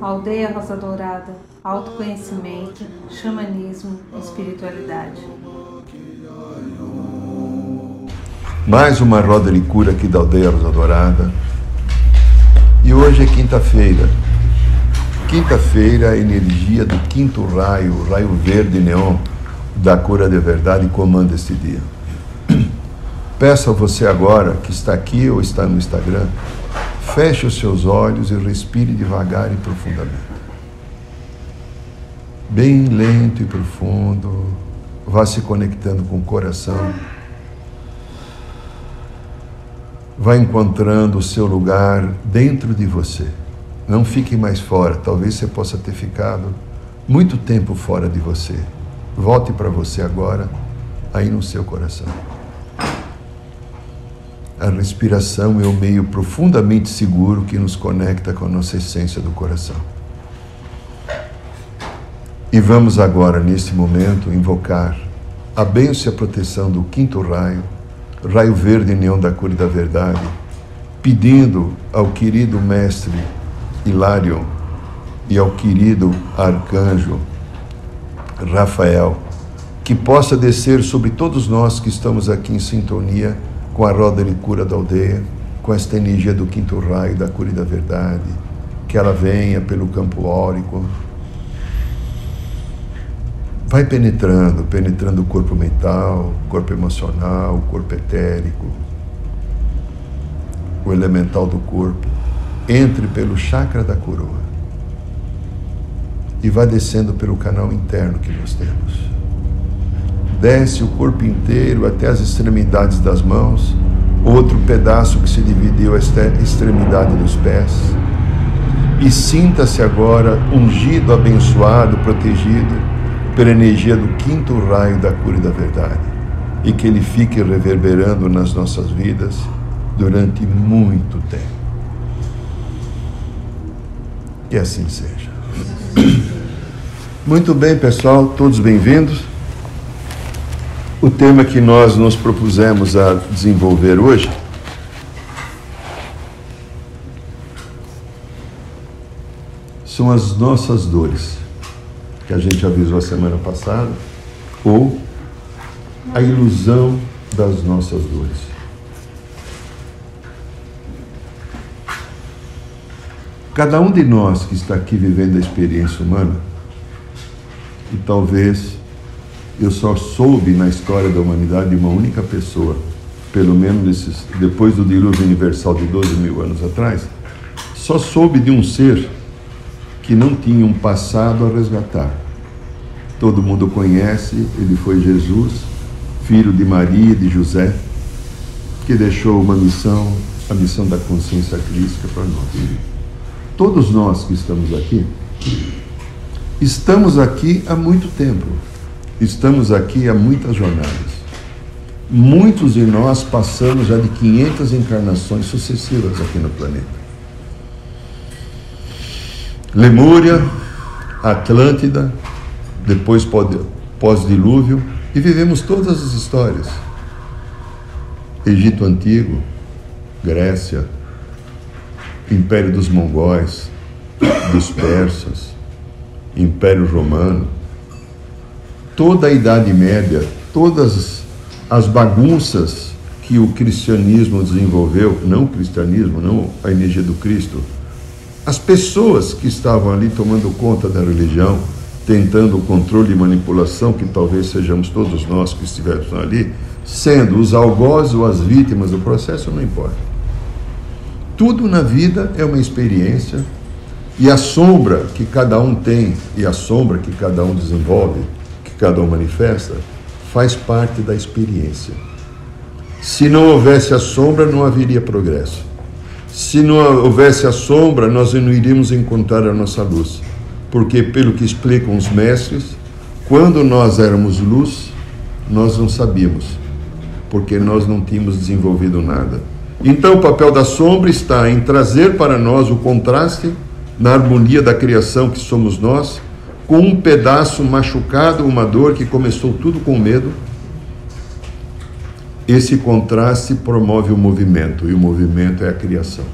Aldeia Rosa Dourada, autoconhecimento, xamanismo, espiritualidade. Mais uma roda de cura aqui da Aldeia Rosa Dourada. E hoje é quinta-feira. Quinta-feira, a energia do quinto raio, o raio verde neon da cura de verdade comanda este dia. Peço a você agora que está aqui ou está no Instagram, feche os seus olhos e respire devagar e profundamente. Bem lento e profundo, vá se conectando com o coração. Vá encontrando o seu lugar dentro de você. Não fique mais fora. Talvez você possa ter ficado muito tempo fora de você. Volte para você agora, aí no seu coração. A respiração é o meio profundamente seguro que nos conecta com a nossa essência do coração. E vamos agora, neste momento, invocar a bênção e a proteção do quinto raio, raio verde neon da cura e da verdade, pedindo ao querido mestre Hilarion e ao querido arcanjo Rafael que possa descer sobre todos nós que estamos aqui em sintonia com a roda de cura da aldeia, com esta energia do quinto raio da cura e da verdade, que ela venha pelo campo órico, vai penetrando, penetrando o corpo mental, o corpo emocional, o corpo etérico, o elemental do corpo, entre pelo chakra da coroa e vai descendo pelo canal interno que nós temos desce o corpo inteiro até as extremidades das mãos, outro pedaço que se dividiu a extremidade dos pés. E sinta-se agora ungido, abençoado, protegido pela energia do quinto raio da cura e da verdade. E que ele fique reverberando nas nossas vidas durante muito tempo. Que assim seja. Muito bem, pessoal, todos bem-vindos. O tema que nós nos propusemos a desenvolver hoje são as nossas dores, que a gente avisou a semana passada, ou a ilusão das nossas dores. Cada um de nós que está aqui vivendo a experiência humana, e talvez eu só soube na história da humanidade de uma única pessoa, pelo menos nesses, depois do dilúvio universal de 12 mil anos atrás, só soube de um ser que não tinha um passado a resgatar. Todo mundo conhece, ele foi Jesus, filho de Maria e de José, que deixou uma missão, a missão da consciência crítica para nós. Todos nós que estamos aqui, estamos aqui há muito tempo Estamos aqui há muitas jornadas. Muitos de nós passamos já de 500 encarnações sucessivas aqui no planeta. Lemúria, Atlântida, depois pós-dilúvio, e vivemos todas as histórias. Egito Antigo, Grécia, Império dos Mongóis, dos Persas, Império Romano, toda a Idade Média, todas as bagunças que o cristianismo desenvolveu, não o cristianismo, não a energia do Cristo, as pessoas que estavam ali tomando conta da religião, tentando o controle e manipulação, que talvez sejamos todos nós que estivemos ali, sendo os algozes ou as vítimas do processo, não importa. Tudo na vida é uma experiência e a sombra que cada um tem e a sombra que cada um desenvolve cada um manifesta, faz parte da experiência. Se não houvesse a sombra, não haveria progresso. Se não houvesse a sombra, nós não iríamos encontrar a nossa luz. Porque, pelo que explicam os mestres, quando nós éramos luz, nós não sabíamos, porque nós não tínhamos desenvolvido nada. Então, o papel da sombra está em trazer para nós o contraste na harmonia da criação que somos nós com um pedaço machucado, uma dor que começou tudo com medo, esse contraste promove o movimento, e o movimento é a criação.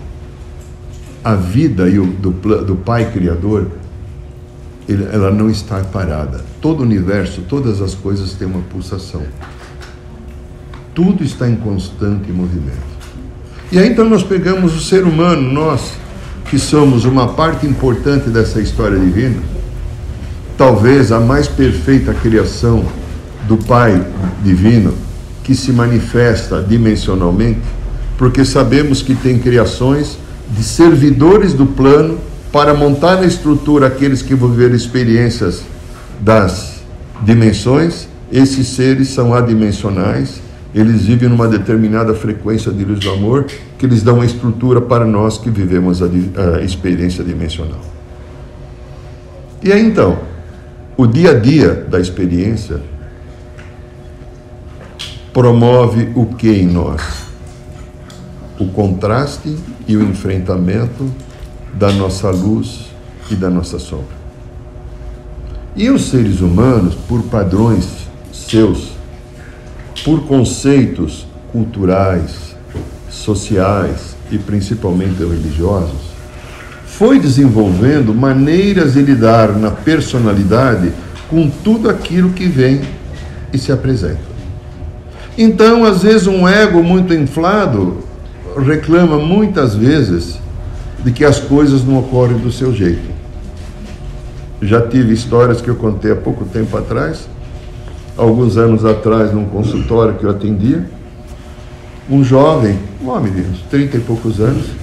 A vida do, do Pai Criador, ela não está parada. Todo o universo, todas as coisas têm uma pulsação. Tudo está em constante movimento. E aí então nós pegamos o ser humano, nós, que somos uma parte importante dessa história divina, talvez a mais perfeita criação do Pai divino, que se manifesta dimensionalmente, porque sabemos que tem criações de servidores do plano para montar na estrutura aqueles que vão viver experiências das dimensões. Esses seres são adimensionais, eles vivem numa determinada frequência de luz do amor, que eles dão uma estrutura para nós que vivemos a, a experiência dimensional. E aí então, o dia a dia da experiência promove o que em nós? O contraste e o enfrentamento da nossa luz e da nossa sombra. E os seres humanos, por padrões seus, por conceitos culturais, sociais e principalmente religiosos, foi desenvolvendo maneiras de lidar na personalidade com tudo aquilo que vem e se apresenta. Então, às vezes, um ego muito inflado reclama muitas vezes de que as coisas não ocorrem do seu jeito. Já tive histórias que eu contei há pouco tempo atrás, alguns anos atrás, num consultório que eu atendia, um jovem, um homem de uns 30 e poucos anos,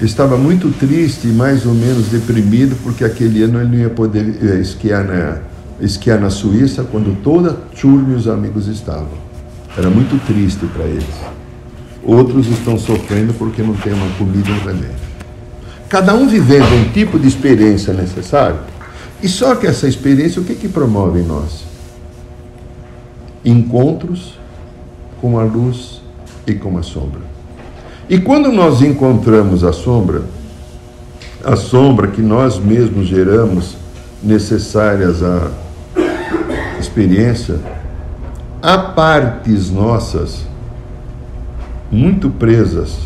estava muito triste e mais ou menos deprimido porque aquele ano ele não ia poder eh, esquiar na, esquiar na Suíça quando toda a turma e os amigos estavam. Era muito triste para eles. Outros estão sofrendo porque não tem uma comida e um remédio. Cada um vivendo um tipo de experiência necessário. E só que essa experiência, o que, que promove em nós? Encontros com a luz e com a sombra. E quando nós encontramos a sombra, a sombra que nós mesmos geramos, necessárias à experiência, há partes nossas muito presas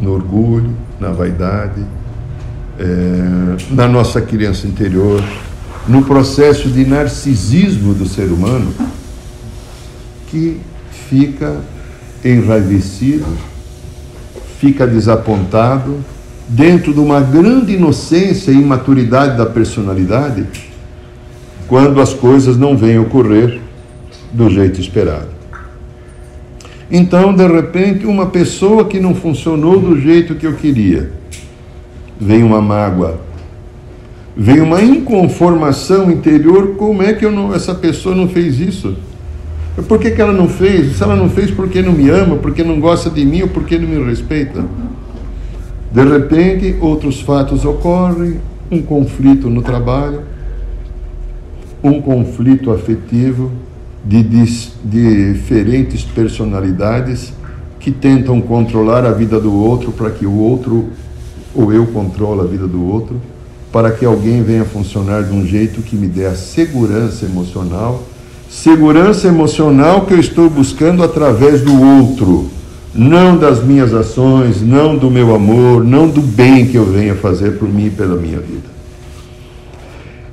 no orgulho, na vaidade, é, na nossa criança interior, no processo de narcisismo do ser humano, que fica enraivecido, fica desapontado, dentro de uma grande inocência e imaturidade da personalidade, quando as coisas não vêm ocorrer do jeito esperado. Então, de repente, uma pessoa que não funcionou do jeito que eu queria, vem uma mágoa, vem uma inconformação interior, como é que não, essa pessoa não fez isso? Por que, que ela não fez? Se ela não fez porque não me ama, porque não gosta de mim ou porque não me respeita? De repente, outros fatos ocorrem, um conflito no trabalho, um conflito afetivo, de, diferentes personalidades que tentam controlar a vida do outro para que o outro ou eu controle a vida do outro, para que alguém venha funcionar de um jeito que me dê a segurança emocional, segurança emocional que eu estou buscando através do outro, não das minhas ações, não do meu amor, não do bem que eu venha fazer por mim e pela minha vida.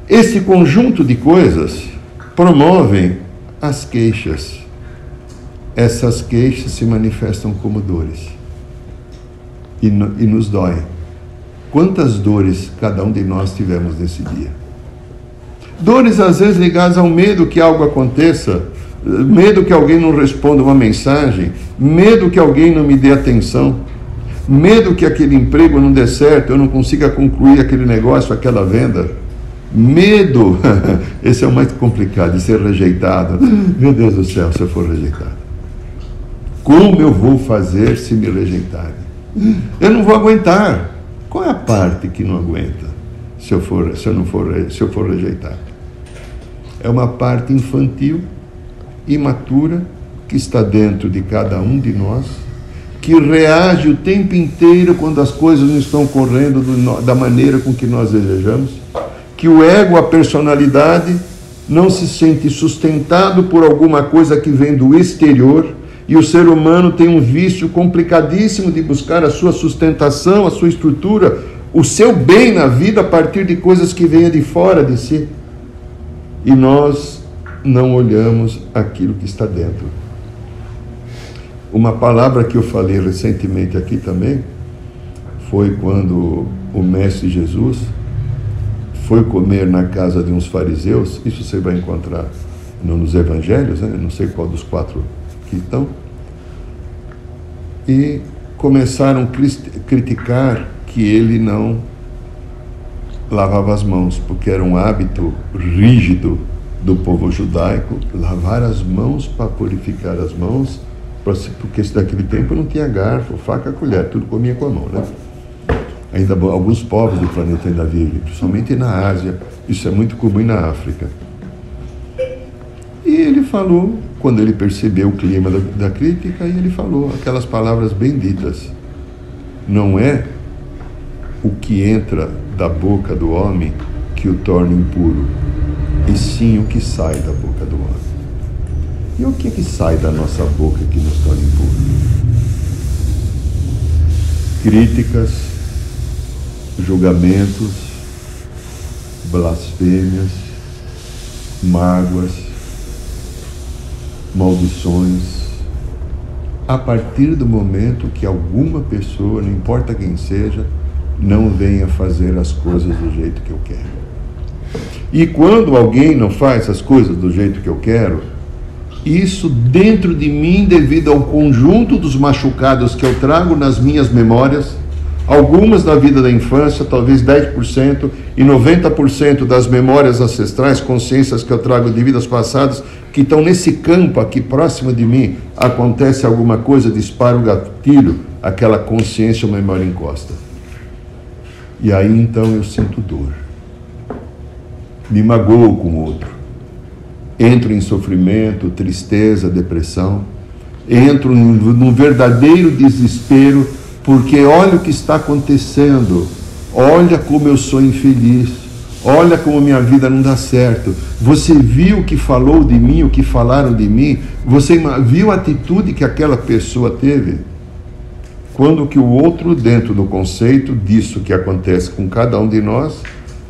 Esse conjunto de coisas promovem as queixas. Essas queixas se manifestam como dores e, no, e nos doem. Quantas dores cada um de nós tivemos nesse dia? Dores às vezes ligadas ao medo que algo aconteça, medo que alguém não responda uma mensagem, medo que alguém não me dê atenção, medo que aquele emprego não dê certo, eu não consiga concluir aquele negócio, aquela venda Medo, esse é o mais complicado, de ser rejeitado. Meu Deus do céu, se eu for rejeitado. Como eu vou fazer se me rejeitarem? Eu não vou aguentar. Qual é a parte que não aguenta se eu for, se eu não for, se eu for rejeitado? É uma parte infantil, imatura, que está dentro de cada um de nós, que reage o tempo inteiro quando as coisas não estão correndo do, da maneira com que nós desejamos que o ego, a personalidade, não se sente sustentado por alguma coisa que vem do exterior, E o ser humano tem um vício complicadíssimo de buscar a sua sustentação, a sua estrutura, o seu bem na vida a partir de coisas que venham de fora de si. E nós não olhamos aquilo que está dentro. Uma palavra que eu falei recentemente aqui também foi quando o Mestre Jesus foi comer na casa de uns fariseus, isso você vai encontrar nos evangelhos, né? não sei qual dos quatro que estão, e começaram a criticar que ele não lavava as mãos, porque era um hábito rígido do povo judaico lavar as mãos para purificar as mãos, porque daquele tempo não tinha garfo, faca, colher, tudo comia com a mão, né? Ainda alguns povos do planeta ainda vivem, principalmente na Ásia, isso é muito comum na África. E ele falou, quando ele percebeu o clima da, da crítica, e ele falou aquelas palavras benditas. Não é o que entra da boca do homem que o torna impuro, e sim o que sai da boca do homem. E o que, que sai da nossa boca que nos torna impuros? Críticas, julgamentos, blasfêmias, mágoas, maldições, a partir do momento que alguma pessoa, não importa quem seja, não venha fazer as coisas do jeito que eu quero. E quando alguém não faz as coisas do jeito que eu quero, isso dentro de mim, devido ao conjunto dos machucados que eu trago nas minhas memórias, algumas da vida da infância, talvez 10%, e 90% das memórias ancestrais, consciências que eu trago de vidas passadas, que estão nesse campo aqui próximo de mim, acontece alguma coisa, dispara o gatilho, aquela consciência ou memória encosta. E aí então eu sinto dor. Me magoo com o outro. Entro em sofrimento, tristeza, depressão. Entro num verdadeiro desespero, porque olha o que está acontecendo. Olha como eu sou infeliz. Olha como minha vida não dá certo. Você viu o que falou de mim, o que falaram de mim? Você viu a atitude que aquela pessoa teve? Quando que o outro, dentro do conceito disso que acontece com cada um de nós,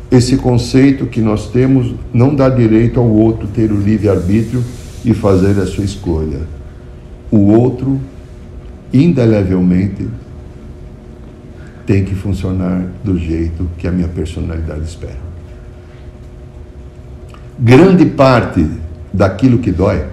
esse conceito que nós temos não dá direito ao outro ter o livre-arbítrio e fazer a sua escolha. O outro, indelevelmente, tem que funcionar do jeito que a minha personalidade espera. Grande parte daquilo que dói,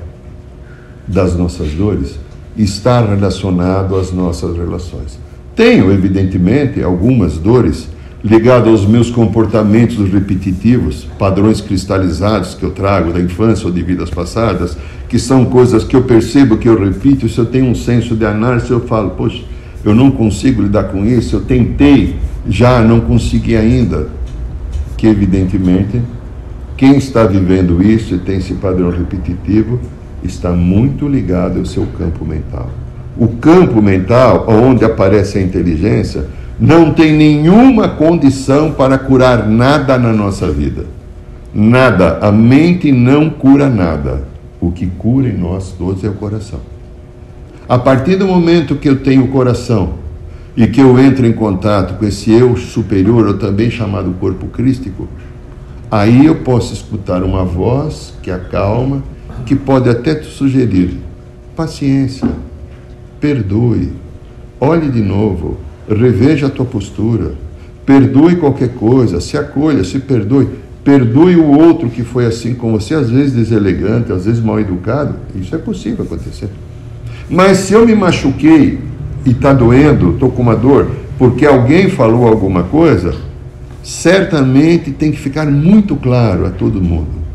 das nossas dores, está relacionado às nossas relações. Tenho, evidentemente, algumas dores ligadas aos meus comportamentos repetitivos, padrões cristalizados que eu trago da infância ou de vidas passadas, que são coisas que eu percebo que eu repito, se eu tenho um senso de análise, eu falo, poxa, eu não consigo lidar com isso, eu tentei, já não consegui ainda. Que evidentemente, quem está vivendo isso e tem esse padrão repetitivo, está muito ligado ao seu campo mental. O campo mental, onde aparece a inteligência, não tem nenhuma condição para curar nada na nossa vida. Nada. A mente não cura nada. O que cura em nós todos é o coração. A partir do momento que eu tenho o coração e que eu entro em contato com esse eu superior, ou também chamado corpo crístico, aí eu posso escutar uma voz que acalma que pode até te sugerir paciência, perdoe, olhe de novo, reveja a tua postura, perdoe qualquer coisa, se acolha, se perdoe, perdoe o outro que foi assim com você, às vezes deselegante, às vezes mal educado, isso é possível acontecer. Mas se eu me machuquei e está doendo, estou com uma dor, porque alguém falou alguma coisa, certamente tem que ficar muito claro a todo mundo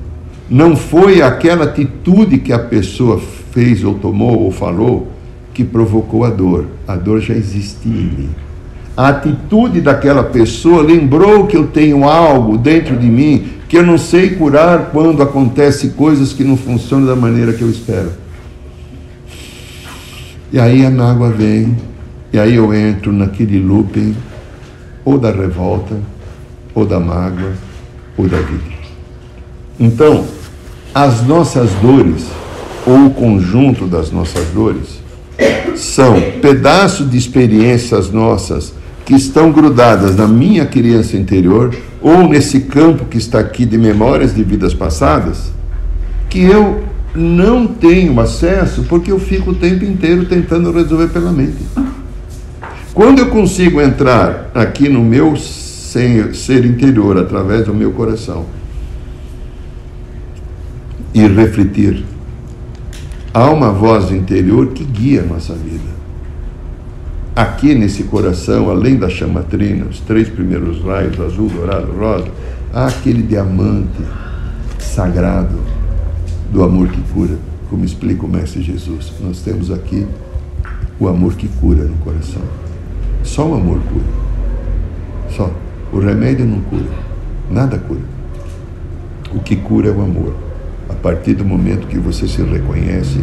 não foi aquela atitude que a pessoa fez ou tomou ou falou que provocou a dor. A dor já existia em mim. A atitude daquela pessoa lembrou que eu tenho algo dentro de mim que eu não sei curar quando acontece coisas que não funcionam da maneira que eu espero. E aí a mágoa vem, e aí eu entro naquele looping ou da revolta, ou da mágoa, ou da vida. Então, as nossas dores ou o conjunto das nossas dores são pedaços de experiências nossas que estão grudadas na minha criança interior ou nesse campo que está aqui de memórias de vidas passadas, que eu não tenho acesso porque eu fico o tempo inteiro tentando resolver pela mente. Quando eu consigo entrar aqui no meu ser interior, através do meu coração, e refletir, há uma voz interior que guia a nossa vida. Aqui nesse coração, além da chamatrina, os três primeiros raios, azul, dourado, rosa, há aquele diamante sagrado do amor que cura, como explica o Mestre Jesus. Nós temos aqui o amor que cura no coração. Só o amor cura. Só. O remédio não cura. Nada cura. O que cura é o amor. A partir do momento que você se reconhece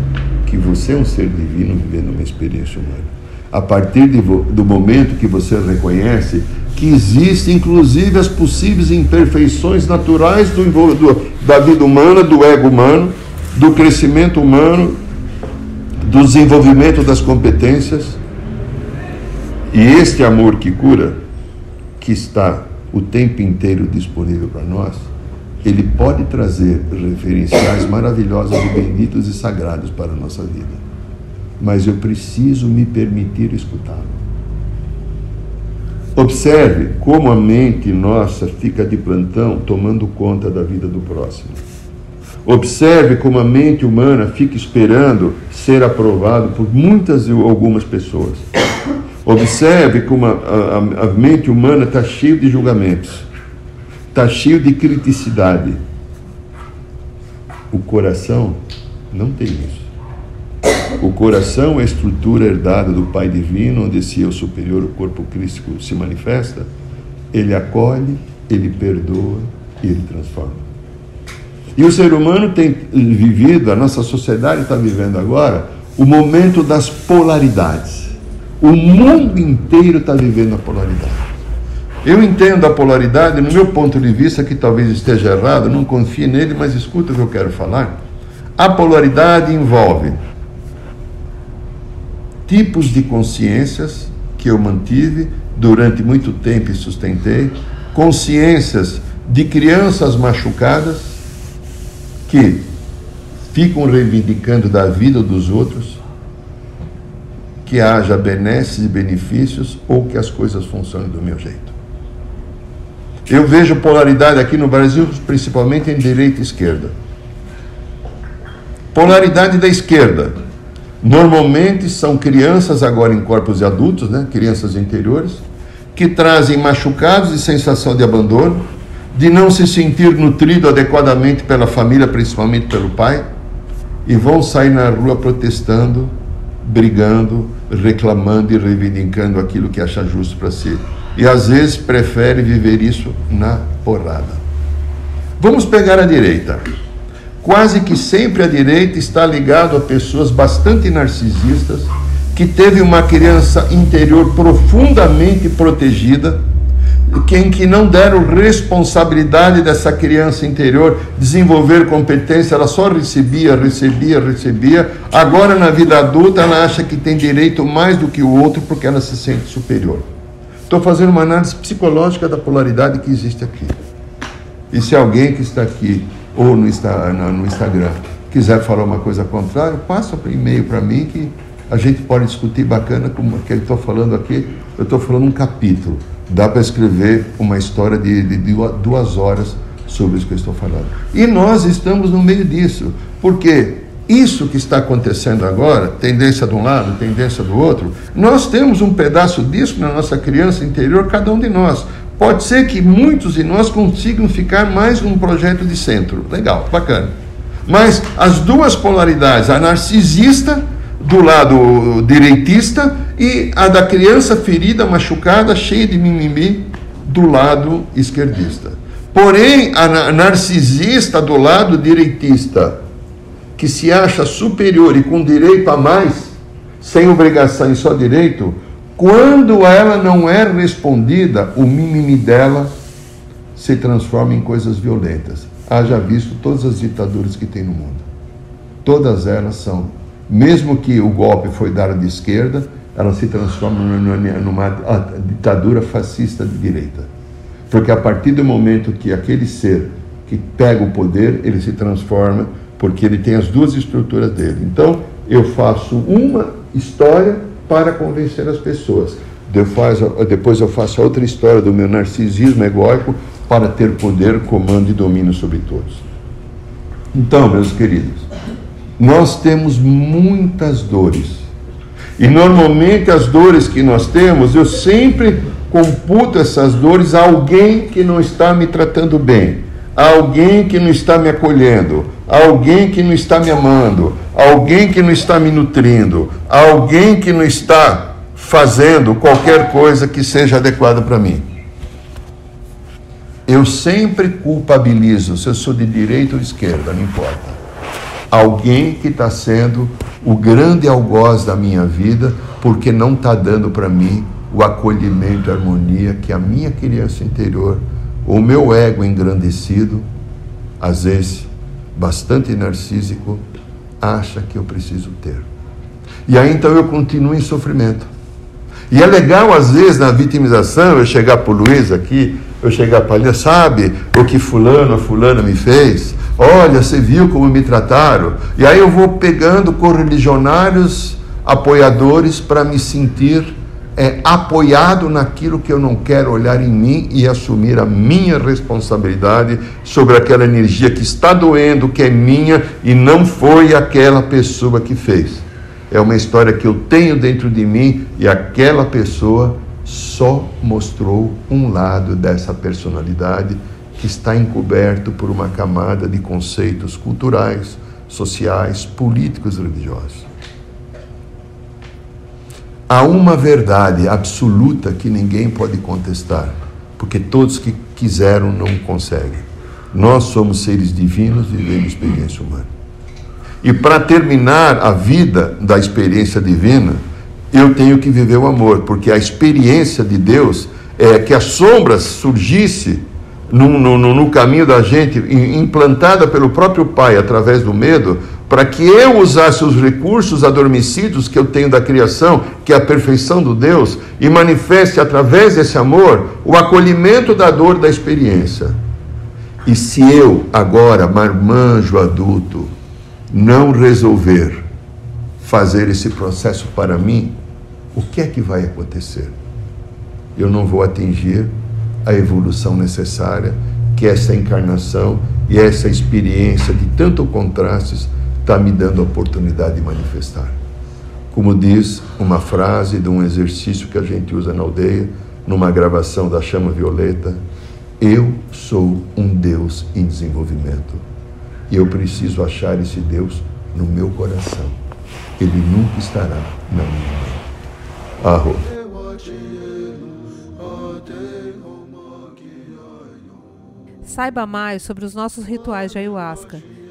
que você é um ser divino vivendo uma experiência humana. A partir de, do momento que você reconhece que existem inclusive as possíveis imperfeições naturais do, do, da vida humana, do ego humano, do crescimento humano, do desenvolvimento das competências, e este amor que cura, que está o tempo inteiro disponível para nós, ele pode trazer referenciais maravilhosos e benditos e sagrados para a nossa vida. Mas eu preciso me permitir escutá-lo. Observe como a mente nossa fica de plantão tomando conta da vida do próximo. Observe como a mente humana fica esperando ser aprovado por muitas e algumas pessoas. Observe como a, a, a mente humana está cheia de julgamentos, está cheio de criticidade. O coração não tem isso. O coração é a estrutura herdada do Pai Divino, onde esse eu superior, o corpo crístico, se manifesta. Ele acolhe, ele perdoa e ele transforma. E o ser humano tem vivido, a nossa sociedade está vivendo agora, o momento das polaridades. O mundo inteiro está vivendo a polaridade. Eu entendo a polaridade, no meu ponto de vista, que talvez esteja errado, não confie nele, mas escuta o que eu quero falar. A polaridade envolve tipos de consciências que eu mantive durante muito tempo e sustentei, consciências de crianças machucadas que ficam reivindicando da vida dos outros, que haja benesses e benefícios ou que as coisas funcionem do meu jeito. Eu vejo polaridade aqui no Brasil, principalmente em direita e esquerda. Polaridade da esquerda. Normalmente são crianças, agora em corpos de adultos, né? crianças interiores, que trazem machucados e sensação de abandono, de não se sentir nutrido adequadamente pela família, principalmente pelo pai, e vão sair na rua protestando brigando, reclamando e reivindicando aquilo que acha justo para si. E às vezes prefere viver isso na porrada. Vamos pegar a direita. Quase que sempre a direita está ligado a pessoas bastante narcisistas, que teve uma criança interior profundamente protegida quem que não deram responsabilidade dessa criança interior desenvolver competência, ela só recebia, recebia, recebia. Agora na vida adulta ela acha que tem direito mais do que o outro porque ela se sente superior. Estou fazendo uma análise psicológica da polaridade que existe aqui. E se alguém que está aqui ou no, Instagram quiser falar uma coisa contrária, passa por e-mail para mim que a gente pode discutir bacana como que eu estou falando aqui. Eu estou falando um capítulo dá para escrever uma história de, de, de, duas horas sobre isso que eu estou falando. E nós estamos no meio disso, porque isso que está acontecendo agora, tendência de um lado, tendência do outro, nós temos um pedaço disso na nossa criança interior, cada um de nós. Pode ser que muitos de nós consigam ficar mais num projeto de centro. Legal, bacana. Mas as duas polaridades, a narcisista do lado direitista e a da criança ferida, machucada, cheia de mimimi, do lado esquerdista. Porém, a narcisista do lado direitista, que se acha superior e com direito a mais, sem obrigação e só direito, quando ela não é respondida, o mimimi dela se transforma em coisas violentas. Haja visto todas as ditaduras que tem no mundo todas elas são, mesmo que o golpe foi dado de esquerda, elas se transformam numa ditadura fascista de direita. Porque a partir do momento que aquele ser que pega o poder, ele se transforma, porque ele tem as duas estruturas dele. Então, eu faço uma história para convencer as pessoas. Depois eu faço outra história do meu narcisismo egóico para ter poder, comando e domínio sobre todos. Então, meus queridos, nós temos muitas dores. E normalmente as dores que nós temos, eu sempre computo essas dores a alguém que não está me tratando bem, alguém que não está me acolhendo, alguém que não está me amando, alguém que não está me nutrindo, alguém que não está fazendo qualquer coisa que seja adequada para mim. Eu sempre culpabilizo, se eu sou de direita ou esquerda, não importa. Alguém que está sendo o grande algoz da minha vida, porque não está dando para mim o acolhimento a harmonia que a minha criança interior, o meu ego engrandecido, às vezes bastante narcísico, acha que eu preciso ter. E aí então eu continuo em sofrimento. E é legal, às vezes, na vitimização, eu chegar para o Luiz aqui, eu chegar para ele, sabe o que fulano fulana me fez? Olha, você viu como me trataram? E aí eu vou pegando correligionários apoiadores para me sentir é, apoiado naquilo que eu não quero olhar em mim e assumir a minha responsabilidade sobre aquela energia que está doendo, que é minha e não foi aquela pessoa que fez. É uma história que eu tenho dentro de mim e aquela pessoa só mostrou um lado dessa personalidade que está encoberto por uma camada de conceitos culturais, sociais, políticos e religiosos. Há uma verdade absoluta que ninguém pode contestar, porque todos que quiseram não conseguem. Nós somos seres divinos vivendo experiência humana. E para terminar a vida da experiência divina, eu tenho que viver o amor, porque a experiência de Deus é que as sombras surgisse no, no, no, caminho da gente, implantada pelo próprio Pai através do medo, para que eu usasse os recursos adormecidos que eu tenho da criação, que é a perfeição do Deus, e manifeste através desse amor o acolhimento da dor da experiência. E se eu, agora, marmanjo adulto, não resolver fazer esse processo para mim, o que é que vai acontecer? Eu não vou atingir a evolução necessária que essa encarnação e essa experiência de tanto contrastes está me dando a oportunidade de manifestar. Como diz uma frase de um exercício que a gente usa na aldeia, numa gravação da chama violeta, eu sou um Deus em desenvolvimento. E eu preciso achar esse Deus no meu coração. Ele nunca estará na minha mente. Arro. Saiba mais sobre os nossos rituais de ayahuasca,